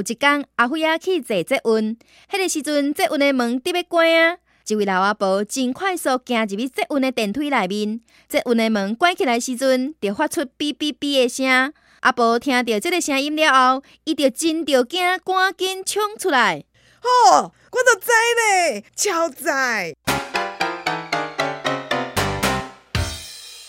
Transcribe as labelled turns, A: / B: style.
A: 有一天，阿辉去坐捷运，迄个时阵，捷运的门特要关啊。一位老阿婆真快速行入去捷运的电梯内面，捷运的门关起来时阵，就发出哔哔哔的声。阿婆听到这个声音了后，伊就真着惊，赶紧冲出来。
B: 哦，我都知咧，超载。